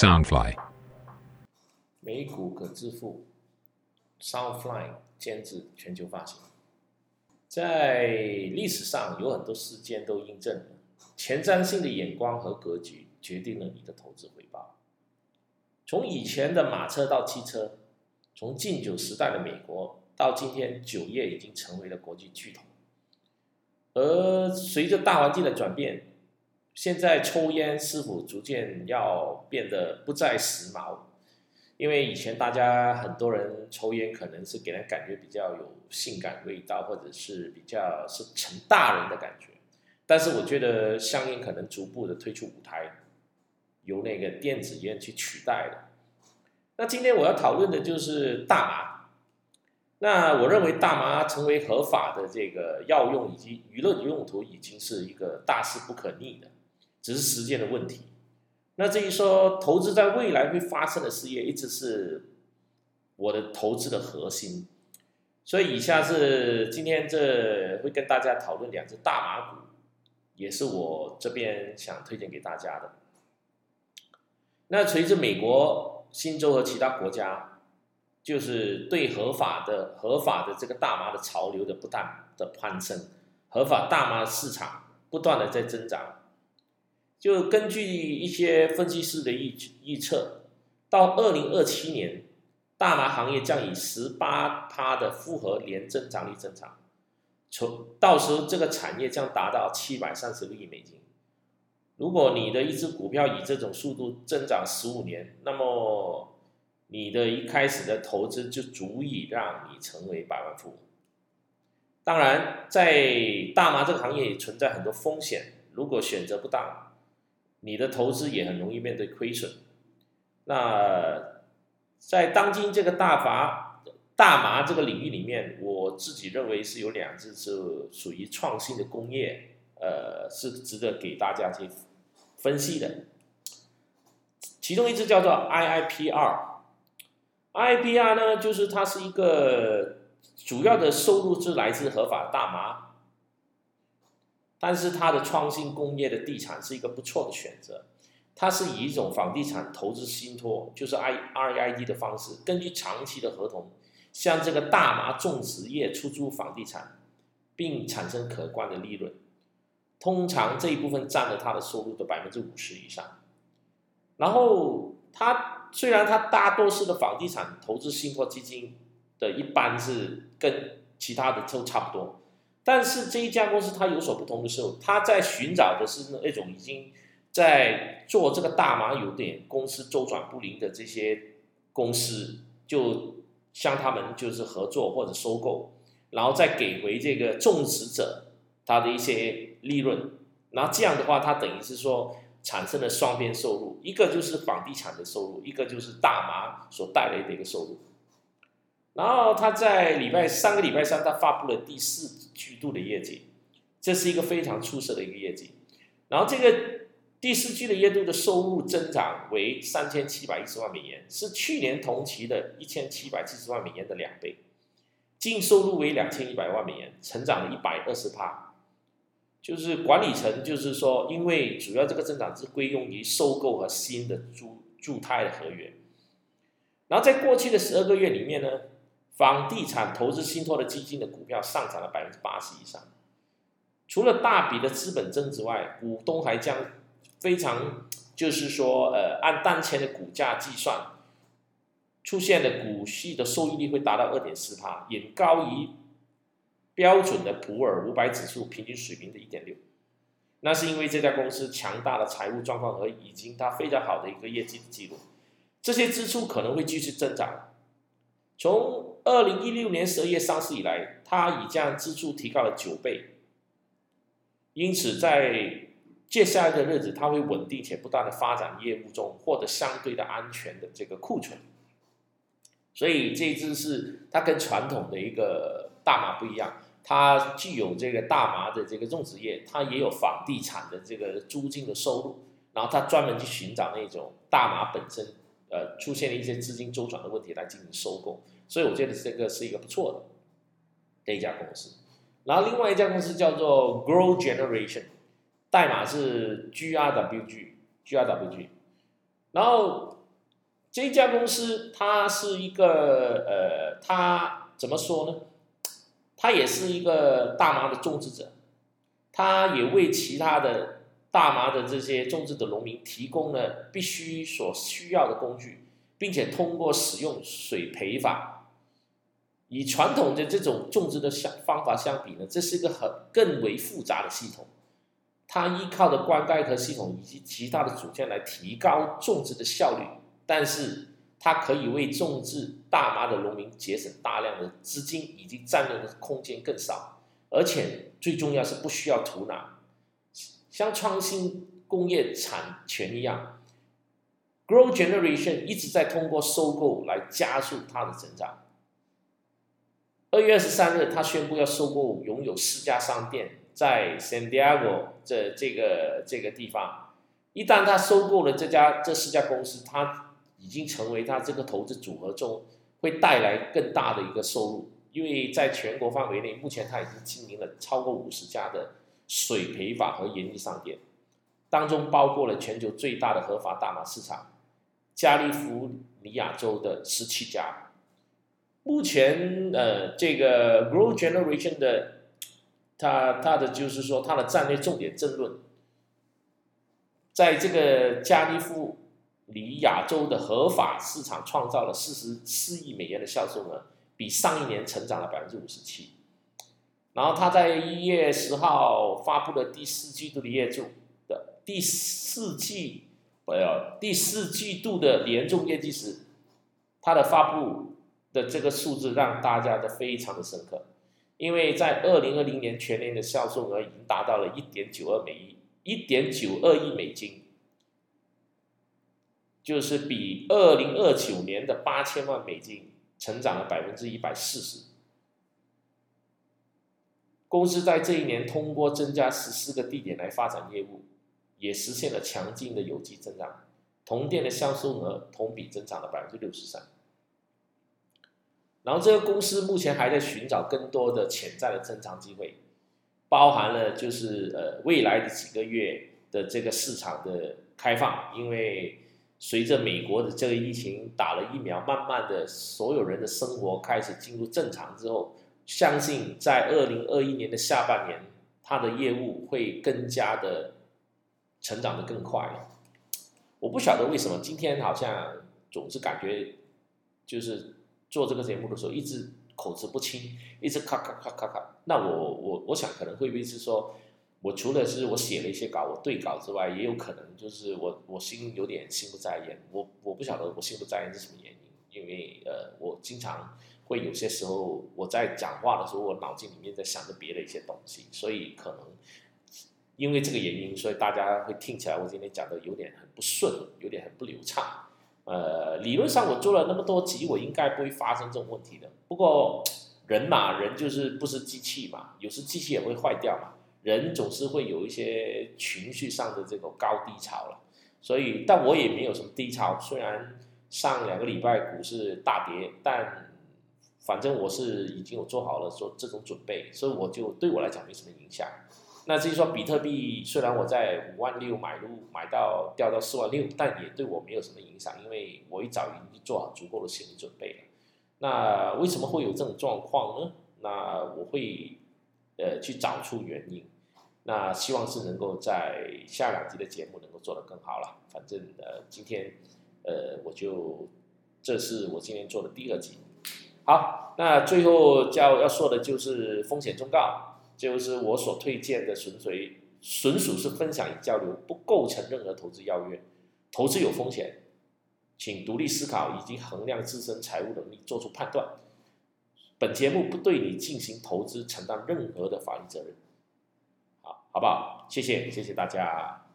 Soundfly。美股可支付，Soundfly 监制全球发行。在历史上有很多事件都印证了，前瞻性的眼光和格局决定了你的投资回报。从以前的马车到汽车，从禁酒时代的美国到今天酒业已经成为了国际巨头。而随着大环境的转变，现在抽烟是否逐渐要变得不再时髦？因为以前大家很多人抽烟，可能是给人感觉比较有性感味道，或者是比较是成大人的感觉。但是我觉得香烟可能逐步的退出舞台，由那个电子烟去取代了。那今天我要讨论的就是大麻。那我认为大麻成为合法的这个药用以及娱乐的用途，已经是一个大势不可逆的，只是时间的问题。那至于说投资在未来会发生的事业，一直是我的投资的核心。所以以下是今天这会跟大家讨论两只大麻股，也是我这边想推荐给大家的。那随着美国、新州和其他国家。就是对合法的、合法的这个大麻的潮流的不断的攀升，合法大麻市场不断的在增长。就根据一些分析师的预预测，到二零二七年，大麻行业将以十八趴的复合年增长率增长，从到时候这个产业将达到七百三十个亿美金。如果你的一只股票以这种速度增长十五年，那么。你的一开始的投资就足以让你成为百万富翁。当然，在大麻这个行业也存在很多风险，如果选择不当，你的投资也很容易面对亏损。那在当今这个大麻大麻这个领域里面，我自己认为是有两只是属于创新的工业，呃，是值得给大家去分析的。其中一只叫做 IIPR。IPR 呢，就是它是一个主要的收入是来自合法大麻，但是它的创新工业的地产是一个不错的选择。它是以一种房地产投资信托，就是 I R I D 的方式，根据长期的合同，向这个大麻种植业出租房地产，并产生可观的利润。通常这一部分占了它的收入的百分之五十以上。然后它。虽然它大多数的房地产投资信托基金的一般是跟其他的都差不多，但是这一家公司它有所不同的时候，它在寻找的是那种已经在做这个大麻有点公司周转不灵的这些公司，就向他们就是合作或者收购，然后再给回这个种植者他的一些利润，那这样的话，它等于是说。产生了双边收入，一个就是房地产的收入，一个就是大麻所带来的一个收入。然后他在礼拜上个礼拜三，他发布了第四季度的业绩，这是一个非常出色的一个业绩。然后这个第四季的月度的收入增长为三千七百一十万美元，是去年同期的一千七百七十万美元的两倍，净收入为两千一百万美元，成长了一百二十帕。就是管理层，就是说，因为主要这个增长是归用于收购和新的驻驻泰的合约。然后在过去的十二个月里面呢，房地产投资信托的基金的股票上涨了百分之八十以上。除了大笔的资本增值外，股东还将非常就是说，呃，按当前的股价计算，出现的股息的收益率会达到二点四帕，远高于。标准的普尔五百指数平均水平的一点六，那是因为这家公司强大的财务状况和已经它非常好的一个业绩的记录，这些支出可能会继续增长。从二零一六年十二月上市以来，它已将支出提高了九倍，因此在接下来的日子，它会稳定且不断的发展业务中获得相对的安全的这个库存。所以这支是它跟传统的一个大麻不一样。它具有这个大麻的这个种植业，它也有房地产的这个租金的收入，然后它专门去寻找那种大麻本身呃出现了一些资金周转的问题来进行收购，所以我觉得这个是一个不错的这一家公司。然后另外一家公司叫做 Grow Generation，代码是 G R W G G R W G，然后这家公司它是一个呃，它怎么说呢？它也是一个大麻的种植者，它也为其他的大麻的这些种植的农民提供了必须所需要的工具，并且通过使用水培法，与传统的这种种植的相方法相比呢，这是一个很更为复杂的系统。它依靠的灌溉和系统以及其他的组件来提高种植的效率，但是它可以为种植大麻的农民节省大量的资金，以及占用的空间更少，而且最重要是不需要土壤，像创新工业产权一样，Grow Generation 一直在通过收购来加速它的成长。二月二十三日，他宣布要收购拥有四家商店。在 San Diego 这这个这个地方，一旦他收购了这家这四家公司，他已经成为他这个投资组合中会带来更大的一个收入。因为在全国范围内，目前他已经经营了超过五十家的水培法和研艺商店，当中包括了全球最大的合法大麻市场加利福尼亚州的十七家。目前，呃，这个 Grow Generation 的。他他的就是说，他的战略重点争论，在这个加利福尼亚州的合法市场创造了四十四亿美元的销售额，比上一年成长了百分之五十七。然后他在一月十号发布了第四季度的业绩的第四季，呃，第四季度的年终业绩时，他的发布的这个数字让大家都非常的深刻。因为在二零二零年全年的销售额已经达到了一点九二美亿，一点九二亿美金，就是比二零二九年的八千万美金成长了百分之一百四十。公司在这一年通过增加十四个地点来发展业务，也实现了强劲的有机增长，同店的销售额同比增长了百分之六十三。然后这个公司目前还在寻找更多的潜在的增长机会，包含了就是呃未来的几个月的这个市场的开放，因为随着美国的这个疫情打了疫苗，慢慢的所有人的生活开始进入正常之后，相信在二零二一年的下半年，它的业务会更加的成长的更快了。我不晓得为什么今天好像总是感觉就是。做这个节目的时候，一直口齿不清，一直咔咔咔咔咔。那我我我想可能会不会是说，我除了是我写了一些稿，我对稿之外，也有可能就是我我心有点心不在焉。我我不晓得我心不在焉是什么原因，因为呃，我经常会有些时候我在讲话的时候，我脑筋里面在想着别的一些东西，所以可能因为这个原因，所以大家会听起来我今天讲的有点很不顺，有点很不流畅。呃，理论上我做了那么多集，我应该不会发生这种问题的。不过人嘛，人就是不是机器嘛，有时机器也会坏掉嘛。人总是会有一些情绪上的这种高低潮了。所以，但我也没有什么低潮。虽然上两个礼拜股市大跌，但反正我是已经有做好了做这种准备，所以我就对我来讲没什么影响。那至于说比特币，虽然我在五万六买入，买到掉到四万六，但也对我没有什么影响，因为我一早已经做好足够的心理准备了。那为什么会有这种状况呢？那我会呃去找出原因。那希望是能够在下两集的节目能够做得更好了。反正呃今天呃我就这是我今天做的第二集。好，那最后要要说的就是风险忠告。就是我所推荐的，纯粹纯属是分享与交流，不构成任何投资邀约。投资有风险，请独立思考以及衡量自身财务能力，做出判断。本节目不对你进行投资承担任何的法律责任。好，好不好？谢谢，谢谢大家。